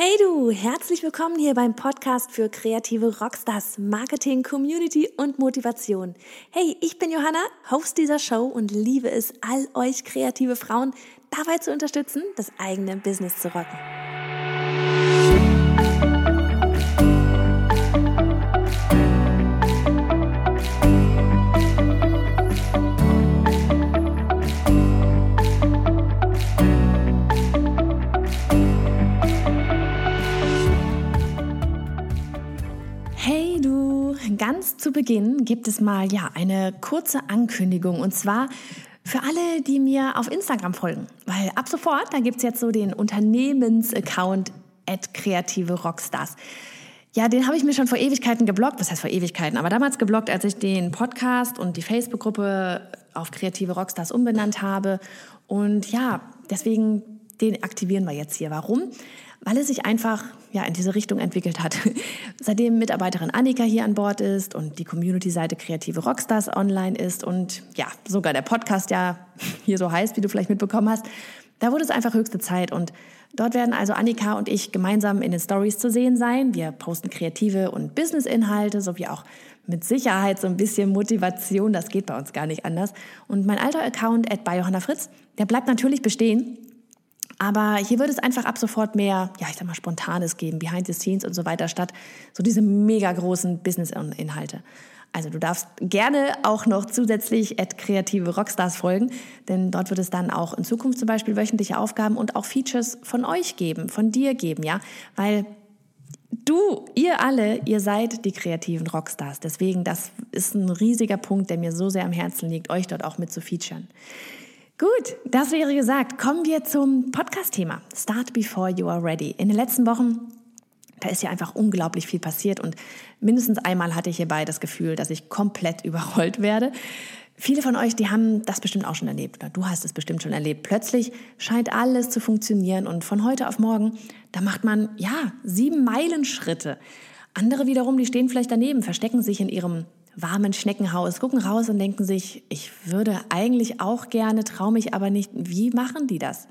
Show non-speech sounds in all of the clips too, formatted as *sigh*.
Hey du, herzlich willkommen hier beim Podcast für kreative Rockstars, Marketing, Community und Motivation. Hey, ich bin Johanna, Host dieser Show und liebe es, all euch kreative Frauen dabei zu unterstützen, das eigene Business zu rocken. Ganz zu Beginn gibt es mal ja eine kurze Ankündigung und zwar für alle, die mir auf Instagram folgen. Weil ab sofort, da gibt es jetzt so den Unternehmensaccount at kreative Rockstars. Ja, den habe ich mir schon vor Ewigkeiten geblockt. Was heißt vor Ewigkeiten? Aber damals geblockt, als ich den Podcast und die Facebook-Gruppe auf kreative Rockstars umbenannt habe. Und ja, deswegen den aktivieren wir jetzt hier. Warum? weil es sich einfach ja, in diese Richtung entwickelt hat. *laughs* Seitdem Mitarbeiterin Annika hier an Bord ist und die Community-Seite Kreative Rockstars online ist und ja, sogar der Podcast ja *laughs* hier so heißt, wie du vielleicht mitbekommen hast, da wurde es einfach höchste Zeit und dort werden also Annika und ich gemeinsam in den Stories zu sehen sein. Wir posten kreative und Business-Inhalte sowie auch mit Sicherheit so ein bisschen Motivation, das geht bei uns gar nicht anders. Und mein alter Account at bei Johanna Fritz, der bleibt natürlich bestehen. Aber hier wird es einfach ab sofort mehr, ja, ich sag mal, Spontanes geben, Behind the Scenes und so weiter, statt so diese mega großen Business-Inhalte. Also du darfst gerne auch noch zusätzlich at kreative Rockstars folgen, denn dort wird es dann auch in Zukunft zum Beispiel wöchentliche Aufgaben und auch Features von euch geben, von dir geben, ja, weil du, ihr alle, ihr seid die kreativen Rockstars. Deswegen, das ist ein riesiger Punkt, der mir so sehr am Herzen liegt, euch dort auch mit zu featuren. Gut, das wäre gesagt. Kommen wir zum Podcast-Thema. Start before you are ready. In den letzten Wochen, da ist ja einfach unglaublich viel passiert und mindestens einmal hatte ich hierbei das Gefühl, dass ich komplett *laughs* überrollt werde. Viele von euch, die haben das bestimmt auch schon erlebt oder du hast es bestimmt schon erlebt. Plötzlich scheint alles zu funktionieren und von heute auf morgen, da macht man ja sieben Meilenschritte. Andere wiederum, die stehen vielleicht daneben, verstecken sich in ihrem warmen Schneckenhaus, gucken raus und denken sich, ich würde eigentlich auch gerne, traue mich aber nicht. Wie machen die das?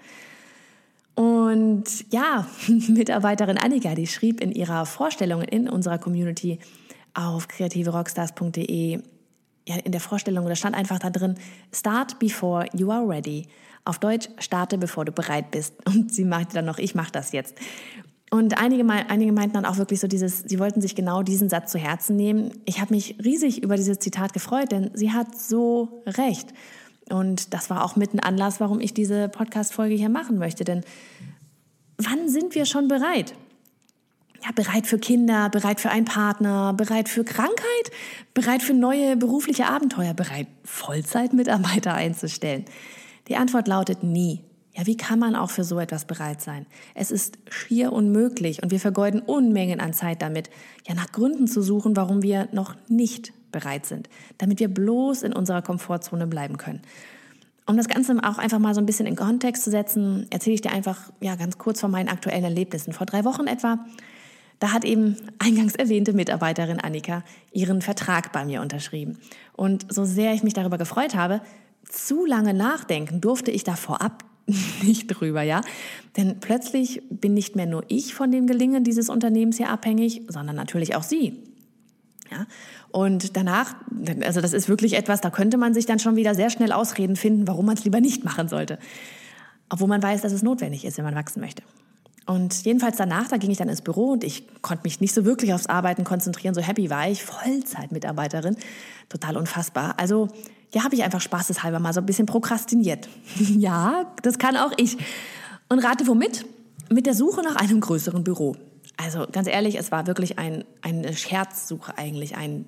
Und ja, *laughs* Mitarbeiterin Annika, die schrieb in ihrer Vorstellung in unserer Community auf kreativerockstars.de, ja, in der Vorstellung, da stand einfach da drin, start before you are ready. Auf Deutsch, starte bevor du bereit bist. *laughs* Und sie machte dann noch, ich mache das jetzt. Und einige, einige meinten dann auch wirklich so dieses, sie wollten sich genau diesen Satz zu Herzen nehmen. Ich habe mich riesig über dieses Zitat gefreut, denn sie hat so recht. Und das war auch mit ein Anlass, warum ich diese Podcast-Folge hier machen möchte. Denn wann sind wir schon bereit? Ja, bereit für Kinder, bereit für einen Partner, bereit für Krankheit, bereit für neue berufliche Abenteuer, bereit, Vollzeitmitarbeiter einzustellen? Die Antwort lautet nie. Ja, wie kann man auch für so etwas bereit sein? Es ist schier unmöglich und wir vergeuden Unmengen an Zeit damit, ja nach Gründen zu suchen, warum wir noch nicht bereit sind, damit wir bloß in unserer Komfortzone bleiben können. Um das Ganze auch einfach mal so ein bisschen in Kontext zu setzen, erzähle ich dir einfach ja ganz kurz von meinen aktuellen Erlebnissen. Vor drei Wochen etwa, da hat eben eingangs erwähnte Mitarbeiterin Annika ihren Vertrag bei mir unterschrieben. Und so sehr ich mich darüber gefreut habe, zu lange nachdenken durfte ich da vorab *laughs* nicht drüber, ja. Denn plötzlich bin nicht mehr nur ich von dem Gelingen dieses Unternehmens hier abhängig, sondern natürlich auch sie. Ja? Und danach, also das ist wirklich etwas, da könnte man sich dann schon wieder sehr schnell Ausreden finden, warum man es lieber nicht machen sollte. Obwohl man weiß, dass es notwendig ist, wenn man wachsen möchte. Und jedenfalls danach, da ging ich dann ins Büro und ich konnte mich nicht so wirklich aufs Arbeiten konzentrieren. So happy war ich, Vollzeitmitarbeiterin, total unfassbar. Also ja, habe ich einfach spaßeshalber mal so ein bisschen prokrastiniert. *laughs* ja, das kann auch ich. Und rate womit? Mit der Suche nach einem größeren Büro. Also ganz ehrlich, es war wirklich ein, eine Scherzsuche eigentlich, ein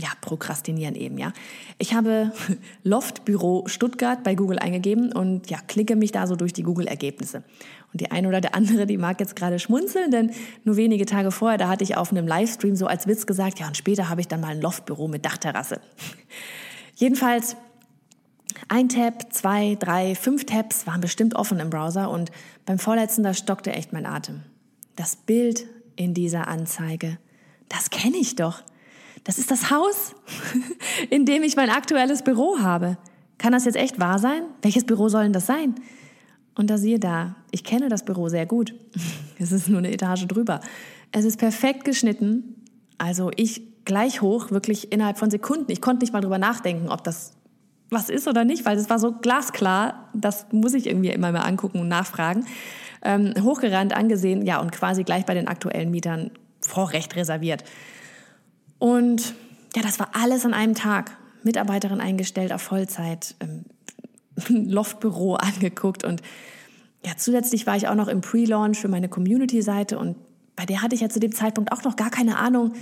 ja, Prokrastinieren eben, ja. Ich habe *laughs* Loftbüro Stuttgart bei Google eingegeben und ja, klicke mich da so durch die Google-Ergebnisse. Und die eine oder der andere, die mag jetzt gerade schmunzeln, denn nur wenige Tage vorher, da hatte ich auf einem Livestream so als Witz gesagt, ja, und später habe ich dann mal ein Loftbüro mit Dachterrasse. Jedenfalls ein Tab, zwei, drei, fünf Tabs waren bestimmt offen im Browser und beim vorletzten, da stockte echt mein Atem. Das Bild in dieser Anzeige, das kenne ich doch. Das ist das Haus, *laughs* in dem ich mein aktuelles Büro habe. Kann das jetzt echt wahr sein? Welches Büro soll denn das sein? Und da siehe da, ich kenne das Büro sehr gut. *laughs* Es ist nur eine Etage drüber. Es ist perfekt geschnitten. Also ich gleich hoch, wirklich innerhalb von Sekunden. Ich konnte nicht mal drüber nachdenken, ob das was ist oder nicht, weil es war so glasklar. Das muss ich irgendwie immer mal angucken und nachfragen. Ähm, hochgerannt, angesehen, ja, und quasi gleich bei den aktuellen Mietern Vorrecht reserviert. Und ja, das war alles an einem Tag. Mitarbeiterin eingestellt auf Vollzeit, ähm, *laughs* Loftbüro *laughs* angeguckt und ja, zusätzlich war ich auch noch im Pre-Launch für meine Community-Seite und bei der hatte ich ja zu dem Zeitpunkt auch noch gar keine Ahnung,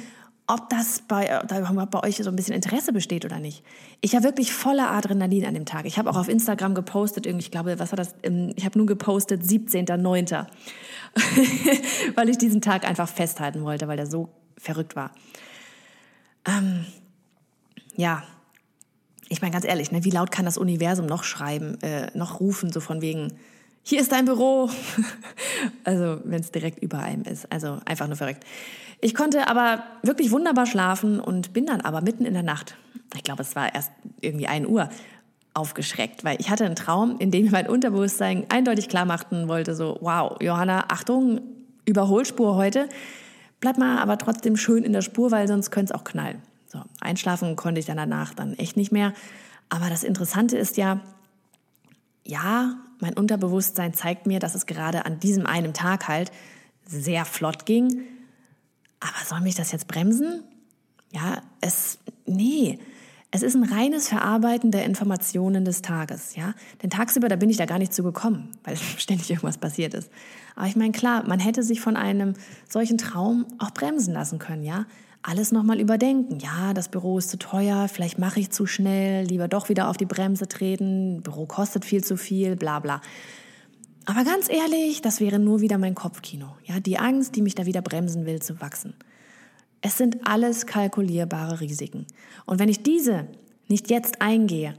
ob das bei, da bei euch so ein bisschen Interesse besteht oder nicht. Ich war wirklich voller Adrenalin an dem Tag. Ich habe auch auf Instagram gepostet, irgendwie, ich glaube, was war das? Ähm, ich habe nun gepostet 17.09., *laughs* weil ich diesen Tag einfach festhalten wollte, weil der so verrückt war. Ähm, ja, ich meine ganz ehrlich, ne, wie laut kann das Universum noch schreiben, äh, noch rufen, so von wegen, hier ist dein Büro. *laughs* also wenn es direkt über einem ist. Also einfach nur verrückt. Ich konnte aber wirklich wunderbar schlafen und bin dann aber mitten in der Nacht, ich glaube es war erst irgendwie 1 Uhr, aufgeschreckt, weil ich hatte einen Traum, in dem mein Unterbewusstsein eindeutig klar machten wollte, so, wow, Johanna, Achtung, Überholspur heute. Bleib mal aber trotzdem schön in der Spur, weil sonst könnte es auch knallen. So, einschlafen konnte ich dann danach dann echt nicht mehr. Aber das Interessante ist ja, ja, mein Unterbewusstsein zeigt mir, dass es gerade an diesem einen Tag halt sehr flott ging. Aber soll mich das jetzt bremsen? Ja, es, nee. Es ist ein reines Verarbeiten der Informationen des Tages, ja. Denn tagsüber, da bin ich da gar nicht zu gekommen, *laughs* weil ständig irgendwas passiert ist. Aber ich meine, klar, man hätte sich von einem solchen Traum auch bremsen lassen können, ja alles nochmal überdenken. Ja, das Büro ist zu teuer, vielleicht mache ich zu schnell, lieber doch wieder auf die Bremse treten, Büro kostet viel zu viel, bla bla. Aber ganz ehrlich, das wäre nur wieder mein Kopfkino. Ja, die Angst, die mich da wieder bremsen will, zu wachsen. Es sind alles kalkulierbare Risiken. Und wenn ich diese nicht jetzt eingehe,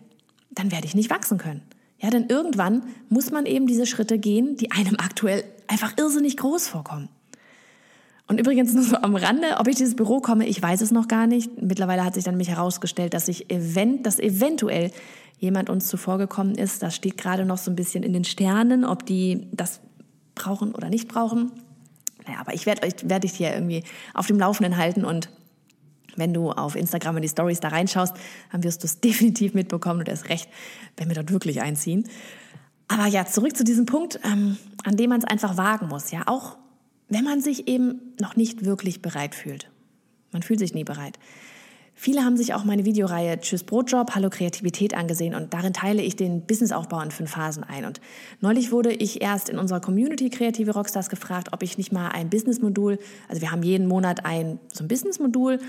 dann werde ich nicht wachsen können. Ja, denn irgendwann muss man eben diese Schritte gehen, die einem aktuell einfach irrsinnig groß vorkommen. Und übrigens nur so am Rande, ob ich dieses Büro komme, ich weiß es noch gar nicht. Mittlerweile hat sich dann mich herausgestellt, dass ich event, dass eventuell jemand uns zuvor gekommen ist. Das steht gerade noch so ein bisschen in den Sternen, ob die das brauchen oder nicht brauchen. Naja, aber ich werde euch, werde dich hier irgendwie auf dem Laufenden halten und wenn du auf Instagram in die Stories da reinschaust, dann wirst du es *laughs* definitiv mitbekommen und erst recht, wenn wir dort wirklich einziehen. Aber ja, zurück zu diesem Punkt, ähm, an dem man es einfach wagen muss. Ja, auch wenn man sich eben noch nicht wirklich bereit fühlt. Man fühlt sich nie bereit. Viele haben sich auch meine Videoreihe Tschüss Brotjob, Hallo Kreativität angesehen und darin teile ich den Businessaufbau in fünf Phasen ein. Und neulich wurde ich erst in unserer Community Kreative Rockstars gefragt, ob ich nicht mal ein Businessmodul, also wir haben jeden Monat ein so ein Businessmodul,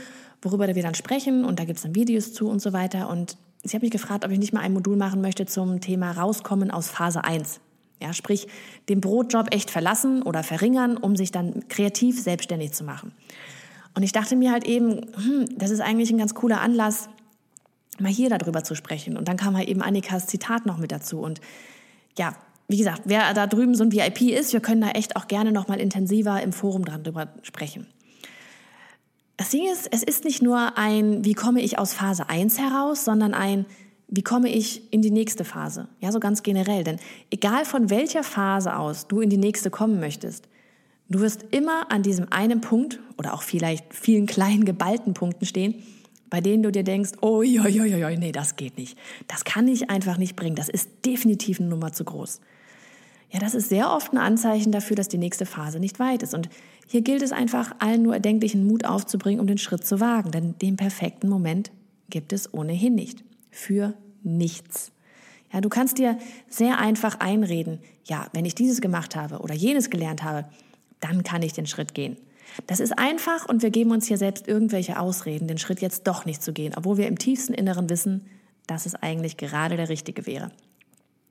worüber wir dann sprechen und da gibt es dann Videos zu und so weiter. Und sie hat mich gefragt, ob ich nicht mal ein Modul machen möchte zum Thema Rauskommen aus Phase 1. Ja, sprich, den Brotjob echt verlassen oder verringern, um sich dann kreativ selbstständig zu machen. Und ich dachte mir halt eben, hm, das ist eigentlich ein ganz cooler Anlass, mal hier darüber zu sprechen. Und dann kam halt eben Annikas Zitat noch mit dazu. Und ja, wie gesagt, wer da drüben so ein VIP ist, wir können da echt auch gerne noch mal intensiver im Forum dran drüber sprechen. Das Ding ist, es ist nicht nur ein, wie komme ich aus Phase 1 heraus, sondern ein, wie komme ich in die nächste Phase? Ja, so ganz generell. Denn egal von welcher Phase aus du in die nächste kommen möchtest, du wirst immer an diesem einen Punkt oder auch vielleicht vielen kleinen geballten Punkten stehen, bei denen du dir denkst, oh, jo, jo, jo, jo, nee, das geht nicht. Das kann ich einfach nicht bringen. Das ist definitiv eine Nummer zu groß. Ja, das ist sehr oft ein Anzeichen dafür, dass die nächste Phase nicht weit ist. Und hier gilt es einfach, allen nur erdenklichen Mut aufzubringen, um den Schritt zu wagen. Denn den perfekten Moment gibt es ohnehin nicht für nichts. Ja, du kannst dir sehr einfach einreden, ja, wenn ich dieses gemacht habe oder jenes gelernt habe, dann kann ich den Schritt gehen. Das ist einfach und wir geben uns hier selbst irgendwelche Ausreden, den Schritt jetzt doch nicht zu gehen, obwohl wir im tiefsten Inneren wissen, dass es eigentlich gerade der richtige wäre.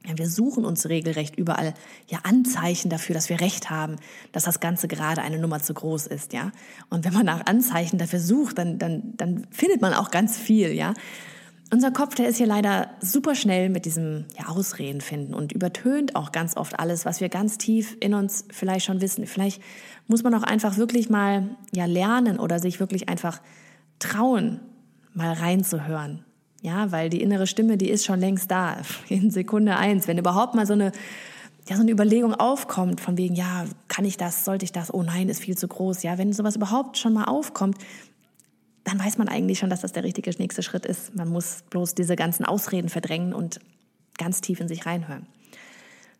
Ja, wir suchen uns regelrecht überall ja Anzeichen dafür, dass wir recht haben, dass das Ganze gerade eine Nummer zu groß ist, ja. Und wenn man nach Anzeichen dafür sucht, dann, dann, dann findet man auch ganz viel, ja. Unser Kopf, der ist hier leider super schnell mit diesem ja, Ausreden finden und übertönt auch ganz oft alles, was wir ganz tief in uns vielleicht schon wissen. Vielleicht muss man auch einfach wirklich mal ja lernen oder sich wirklich einfach trauen, mal reinzuhören. Ja, weil die innere Stimme, die ist schon längst da. *laughs* In Sekunde eins. Wenn überhaupt mal so eine ja so eine Überlegung aufkommt von wegen, ja, kann ich das, sollte ich das, oh nein, ist viel zu groß. Ja, wenn sowas überhaupt schon mal aufkommt, dann weiß man eigentlich schon, dass das der richtige nächste Schritt ist. Man muss bloß diese ganzen Ausreden verdrängen und ganz tief in sich reinhören.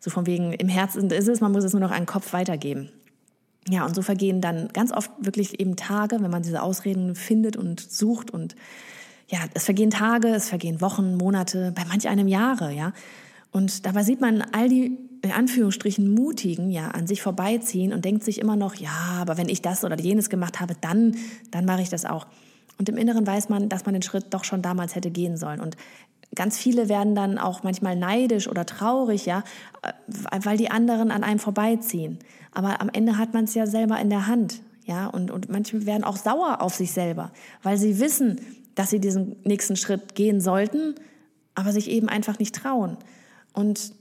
So von wegen, im Herzen ist es, man muss es nur noch an den Kopf weitergeben. Ja, und so vergehen dann ganz oft wirklich eben Tage, wenn man diese Ausreden findet und sucht und ja, es vergehen Tage, es vergehen Wochen, Monate, bei manch einem Jahre, ja. Und dabei sieht man all die in Anführungsstrichen mutigen ja an sich vorbeiziehen und denkt sich immer noch, ja, aber wenn ich das oder jenes gemacht habe, dann dann mache ich das auch. Und im Inneren weiß man, dass man den Schritt doch schon damals hätte gehen sollen und Ganz viele werden dann auch manchmal neidisch oder traurig, ja, äh, weil die anderen an einem vorbeiziehen. Aber am Ende hat man es ja selber in der Hand, ja, und, und manche werden auch sauer auf sich selber, weil sie wissen, dass sie diesen nächsten Schritt gehen sollten, aber sich eben einfach nicht trauen. Und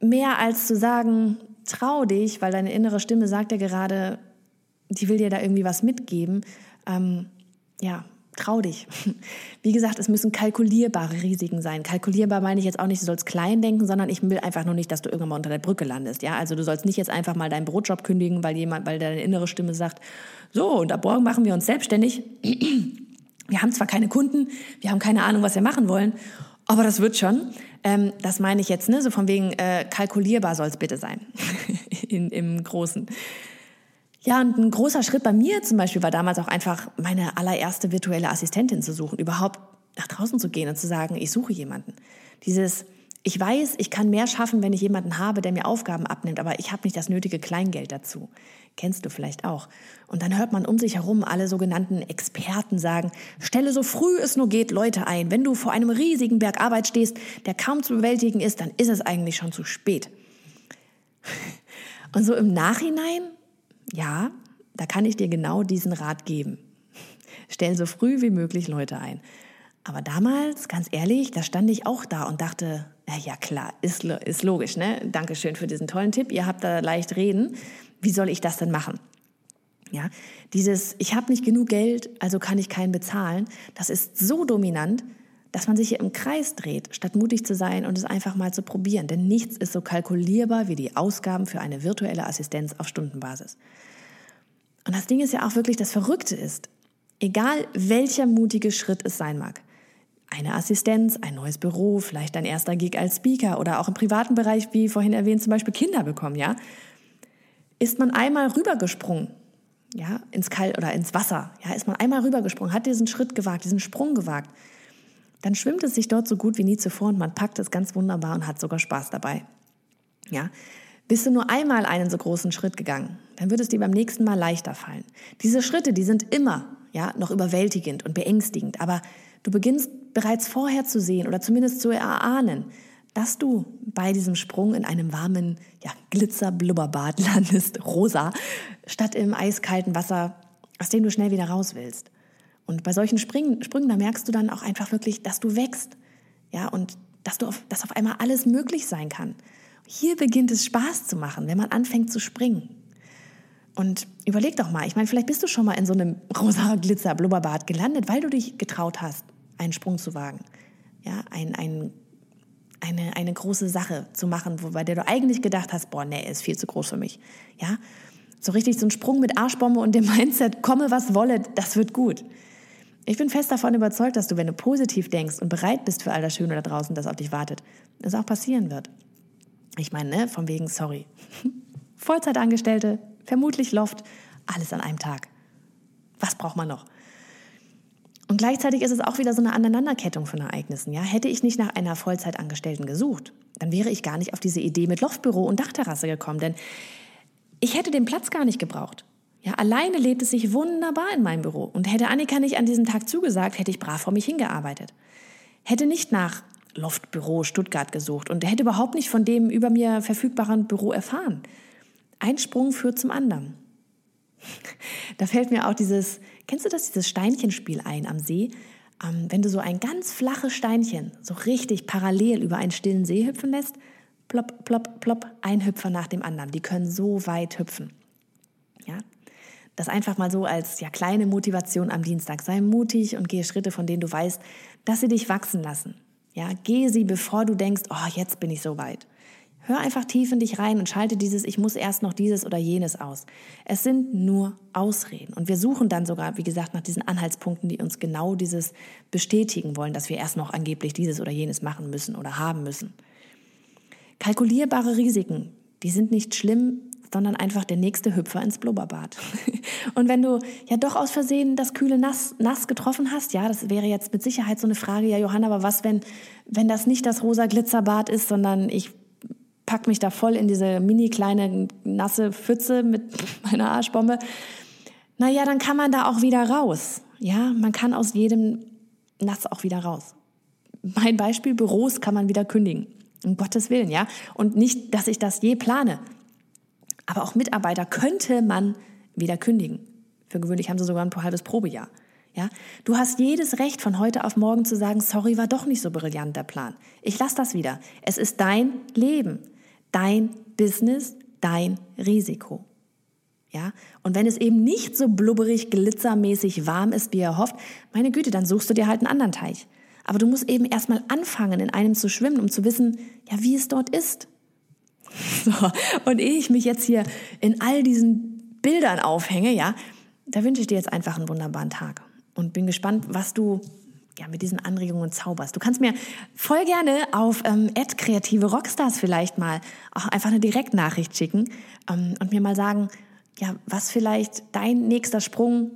mehr als zu sagen, trau dich, weil deine innere Stimme sagt ja gerade, die will dir da irgendwie was mitgeben, ähm, ja, trau dich. *laughs* Wie gesagt, es müssen kalkulierbare Risiken sein. Kalkulierbar meine ich jetzt auch nicht, du sollst klein denken, sondern ich will einfach nur nicht, dass du irgendwann mal unter der Brücke landest. Ja, also du sollst nicht jetzt einfach mal deinen Brotjob kündigen, weil jemand, weil deine innere Stimme sagt, so, und ab morgen machen wir uns selbstständig. *clears throat* Wir haben zwar keine Kunden, wir haben keine Ahnung, was wir machen wollen, aber das wird schon. Ähm, das meine ich jetzt, ne? so von wegen äh, kalkulierbar soll es bitte sein *laughs* In, im Großen. Ja, und ein großer Schritt bei mir zum Beispiel war damals auch einfach, meine allererste virtuelle Assistentin zu suchen, überhaupt nach draußen zu gehen und zu sagen, ich suche jemanden. Dieses, ich weiß, ich kann mehr schaffen, wenn ich jemanden habe, der mir Aufgaben abnimmt, aber ich habe nicht das nötige Kleingeld dazu. Kennst du vielleicht auch. Und dann hört man um sich herum alle sogenannten Experten sagen, stelle so früh es nur geht Leute ein. Wenn du vor einem riesigen Berg Arbeit stehst, der kaum zu bewältigen ist, dann ist es eigentlich schon zu spät. *laughs* Und so im Nachhinein, ja, da kann ich dir genau diesen Rat geben. Stell so früh wie möglich Leute ein. Aber damals, ganz ehrlich, da stand ich auch da und dachte, ja, ja klar, ist, ist logisch, ne? Dankeschön für diesen tollen Tipp. Ihr habt da leicht reden. Wie soll ich das denn machen? Ja, dieses, ich habe nicht genug Geld, also kann ich keinen bezahlen, das ist so dominant, dass man sich hier im Kreis dreht, statt mutig zu sein und es einfach mal zu probieren. Denn nichts ist so kalkulierbar wie die Ausgaben für eine virtuelle Assistenz auf Stundenbasis. Und das Ding ist ja auch wirklich, das Verrückte ist, egal welcher mutige Schritt es sein mag, eine Assistenz, ein neues Büro, vielleicht ein erster Gig als Speaker oder auch im privaten Bereich, wie vorhin erwähnt, zum Beispiel Kinder bekommen, ja, ist man einmal rübergesprungen, ja, ins Kalt oder ins Wasser, ja, ist man einmal rübergesprungen, hat diesen Schritt gewagt, diesen Sprung gewagt, dann schwimmt es sich dort so gut wie nie zuvor und man packt es ganz wunderbar und hat sogar Spaß dabei. Ja, bist du nur einmal einen so großen Schritt gegangen, dann wird es dir beim nächsten Mal leichter fallen. Diese Schritte, die sind immer, ja, noch überwältigend und beängstigend, aber du beginnst bereits vorher zu sehen oder zumindest zu erahnen, dass du bei diesem Sprung in einem warmen ja, Glitzer-Blubberbad *laughs* landest, rosa, statt im eiskalten Wasser, aus dem du schnell wieder raus willst. Und bei solchen Sprüngen, Sprüngen, da merkst du dann auch einfach wirklich, dass du wächst. Ja, und dass, du auf, dass auf einmal alles möglich sein kann. Hier beginnt es Spaß zu machen, wenn man anfängt zu springen. Und überleg doch mal, ich meine, vielleicht bist du schon mal in so einem *laughs* rosa Glitzer-Blubberbad gelandet, weil du dich getraut hast, einen Sprung zu wagen. Ja, ein, ein, eine, eine große Sache zu machen, bei der du eigentlich gedacht hast, boah, nee, ist viel zu groß für mich. Ja, so richtig so ein Sprung mit Arschbombe und dem *laughs* Mindset, komme was wolle, das wird gut. Ich bin fest davon überzeugt, dass du, wenn du positiv denkst und bereit bist für all das Schöne da draußen, das auf dich wartet, das auch passieren wird. Ich meine, ne, von wegen, sorry. *laughs* Vollzeitangestellte, vermutlich Loft, alles an einem Tag. Was braucht man noch? Und gleichzeitig ist es auch wieder so eine Aneinanderkettung von Ereignissen. Ja? Hätte ich nicht nach einer Vollzeitangestellten gesucht, dann wäre ich gar nicht auf diese Idee mit Loftbüro und Dachterrasse gekommen, denn ich hätte den Platz gar nicht gebraucht. Ja, alleine lebt es sich wunderbar in meinem Büro. Und hätte Annika nicht an diesem Tag zugesagt, hätte ich brav vor mich hingearbeitet. Hätte nicht nach Loftbüro Stuttgart gesucht und hätte überhaupt nicht von dem über mir verfügbaren Büro erfahren. Ein Sprung führt zum anderen. *laughs* Da fällt mir auch dieses, kennst du das, dieses Steinchenspiel ein am See? Ähm, wenn du so ein ganz flaches Steinchen so richtig parallel über einen stillen See hüpfen lässt, plopp, plopp, plopp, ein Hüpfer nach dem anderen. Die können so weit hüpfen. Ja? Das einfach mal so als ja, kleine Motivation am Dienstag. Sei mutig und gehe Schritte, von denen du weißt, dass sie dich wachsen lassen. Ja, gehe sie, bevor du denkst, oh, jetzt bin ich so weit. Hör einfach tief in dich rein und schalte dieses Ich muss erst noch dieses oder jenes aus. Es sind nur Ausreden. Und wir suchen dann sogar, wie gesagt, nach diesen Anhaltspunkten, die uns genau dieses bestätigen wollen, dass wir erst noch angeblich dieses oder jenes machen müssen oder haben müssen. Kalkulierbare Risiken, die sind nicht schlimm, sondern einfach der nächste Hüpfer ins Blubberbad. *laughs* Und wenn du ja doch aus Versehen das kühle Nass, nass getroffen hast, ja, das wäre jetzt mit Sicherheit so eine Frage, ja Johanna, aber was, wenn, wenn das nicht das rosa Glitzerbad ist, sondern ich pack mich da voll in diese mini kleine nasse Pfütze mit *laughs* meiner Arschbombe. Naja, dann kann man da auch wieder raus. Ja, man kann aus jedem Nass auch wieder raus. Mein Beispiel, Büros kann man wieder kündigen. Um Gottes Willen, ja. Und nicht, dass ich das je plane. Aber auch Mitarbeiter könnte man wieder kündigen. Für gewöhnlich haben sie sogar ein halbes Probejahr. Ja, du hast jedes Recht von heute auf morgen zu sagen, sorry, war doch nicht so brillant der Plan. Ich lasse das wieder. Es ist dein Leben dein Business, dein Risiko. Ja, und wenn es eben nicht so blubberig, glitzermäßig warm ist, wie er hofft, meine Güte, dann suchst du dir halt einen anderen Teich. Aber du musst eben erstmal anfangen, in einem zu schwimmen, um zu wissen, ja, wie es dort ist. *laughs* So, und ehe ich mich jetzt hier in all diesen Bildern aufhänge, ja, da wünsche ich dir jetzt einfach einen wunderbaren Tag und bin gespannt, was du ja, mit diesen Anregungen zauberst. Du kannst mir voll gerne auf ähm, kreative Rockstars vielleicht mal auch einfach eine Direktnachricht schicken ähm, und mir mal sagen, ja, was vielleicht dein nächster Sprung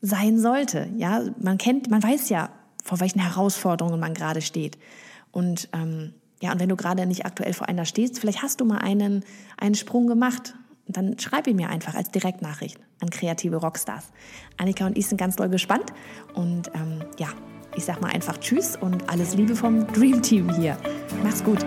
sein sollte. Ja, man kennt, man weiß ja, vor welchen Herausforderungen man gerade steht. Und ähm, ja, und wenn du gerade nicht aktuell vor einer stehst, vielleicht hast du mal einen, einen Sprung gemacht. Dann schreib ihn mir einfach als Direktnachricht an kreative Rockstars. Annika und ich sind ganz doll gespannt und ähm, ja, ich sag mal einfach Tschüss und alles Liebe vom Dream Team hier. Mach's gut.